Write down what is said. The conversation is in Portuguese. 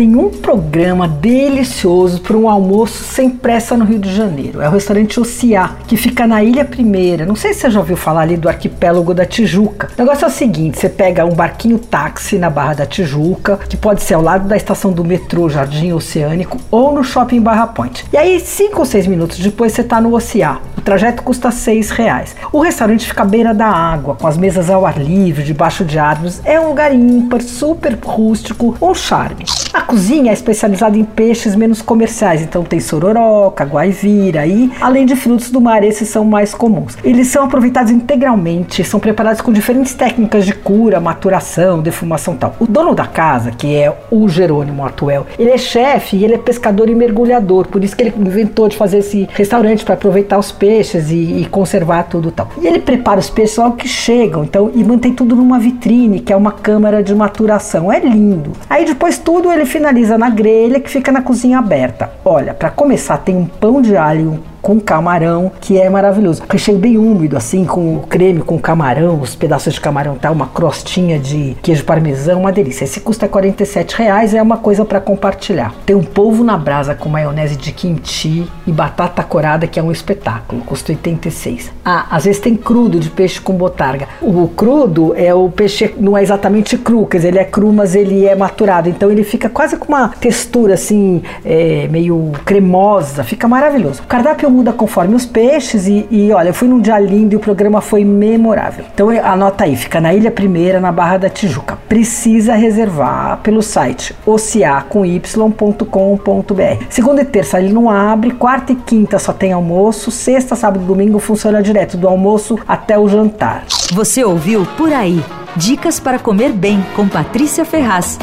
tem um programa delicioso para um almoço sem pressa no Rio de Janeiro. É o restaurante Ociá, que fica na Ilha Primeira. Não sei se você já ouviu falar ali do arquipélago da Tijuca. O negócio é o seguinte: você pega um barquinho táxi na Barra da Tijuca, que pode ser ao lado da estação do metrô Jardim Oceânico ou no shopping Barra Point. E aí, cinco ou seis minutos depois, você está no Ociá. Trajeto custa seis reais. O restaurante fica à beira da água, com as mesas ao ar livre, debaixo de árvores. É um lugar ímpar, super rústico, um charme. A cozinha é especializada em peixes menos comerciais, então tem sororoca, guaivira e, além de frutos do mar, esses são mais comuns. Eles são aproveitados integralmente, são preparados com diferentes técnicas de cura, maturação, defumação tal. O dono da casa, que é o Jerônimo Atuel, ele é chefe e ele é pescador e mergulhador, por isso que ele inventou de fazer esse restaurante para aproveitar os peixes e, e, conservar tudo tal. E ele prepara os peixes logo que chegam, então e mantém tudo numa vitrine, que é uma câmara de maturação. É lindo. Aí depois tudo ele finaliza na grelha que fica na cozinha aberta. Olha, para começar tem um pão de alho, com camarão, que é maravilhoso. Recheio bem úmido, assim, com o creme, com camarão, os pedaços de camarão tal, uma crostinha de queijo parmesão, uma delícia. Esse custa 47 reais, é uma coisa para compartilhar. Tem um polvo na brasa com maionese de kimchi e batata corada, que é um espetáculo, custa 86. Ah, às vezes tem crudo de peixe com botarga. O crudo é o peixe, não é exatamente cru, quer dizer, ele é cru, mas ele é maturado, então ele fica quase com uma textura assim, é, meio cremosa, fica maravilhoso. O cardápio muda conforme os peixes e, e, olha, eu fui num dia lindo e o programa foi memorável. Então anota aí, fica na Ilha Primeira, na Barra da Tijuca. Precisa reservar pelo site oceacomY.com.br. Segunda e terça ele não abre, quarta e quinta só tem almoço, sexta, sábado e domingo funciona direto do almoço até o jantar. Você ouviu Por Aí. Dicas para comer bem com Patrícia Ferraz.